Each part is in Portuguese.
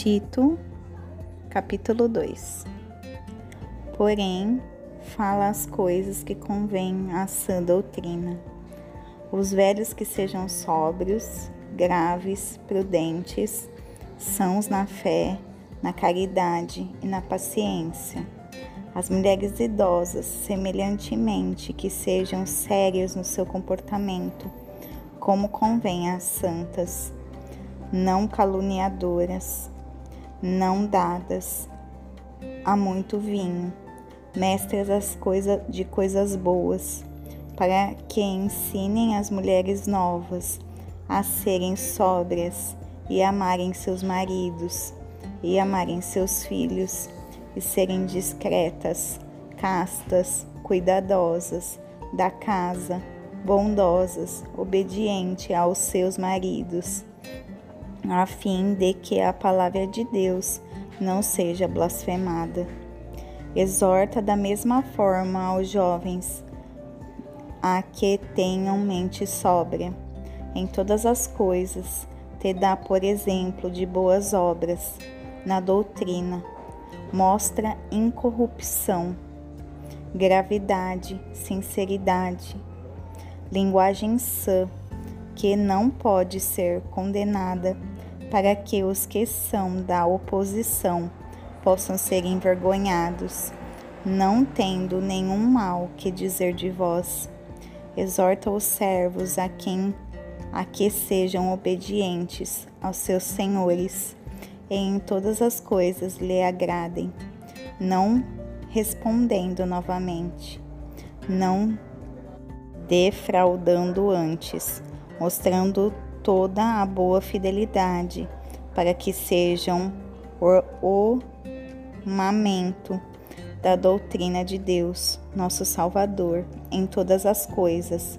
Tito, capítulo 2 Porém, fala as coisas que convêm à sã doutrina. Os velhos que sejam sóbrios, graves, prudentes, sãos na fé, na caridade e na paciência. As mulheres idosas, semelhantemente, que sejam sérias no seu comportamento, como convém às santas não caluniadoras, não dadas a muito vinho, mestras das coisas de coisas boas, para que ensinem as mulheres novas a serem sóbrias e amarem seus maridos e amarem seus filhos e serem discretas, castas, cuidadosas da casa, bondosas, obediente aos seus maridos a fim de que a palavra de Deus não seja blasfemada. Exorta da mesma forma aos jovens a que tenham mente sóbria em todas as coisas, te dá por exemplo de boas obras na doutrina, mostra incorrupção, gravidade, sinceridade, linguagem sã, que não pode ser condenada para que os que são da oposição possam ser envergonhados, não tendo nenhum mal que dizer de vós. Exorta os servos a quem a que sejam obedientes aos seus senhores e em todas as coisas lhe agradem, não respondendo novamente, não defraudando antes, mostrando toda a boa fidelidade, para que sejam o ornamento da doutrina de Deus, nosso Salvador, em todas as coisas,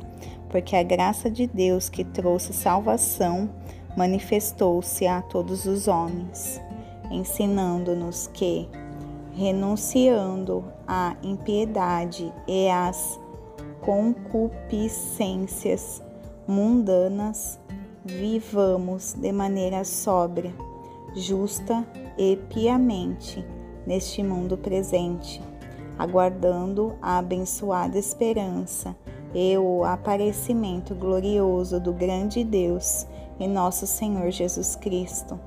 porque a graça de Deus que trouxe salvação manifestou-se a todos os homens, ensinando-nos que, renunciando à impiedade e às concupiscências mundanas, vivamos de maneira sóbria, justa e piamente neste mundo presente, aguardando a abençoada esperança e o aparecimento glorioso do grande Deus e nosso Senhor Jesus Cristo,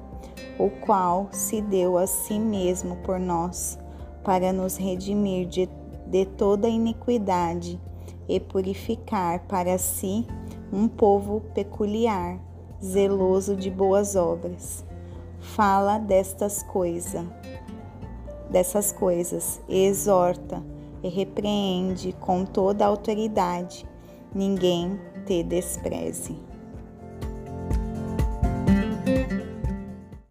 o qual se deu a si mesmo por nós, para nos redimir de, de toda iniquidade e purificar para si um povo peculiar, zeloso de boas obras. Fala destas coisas, dessas coisas, e exorta e repreende com toda autoridade. Ninguém te despreze.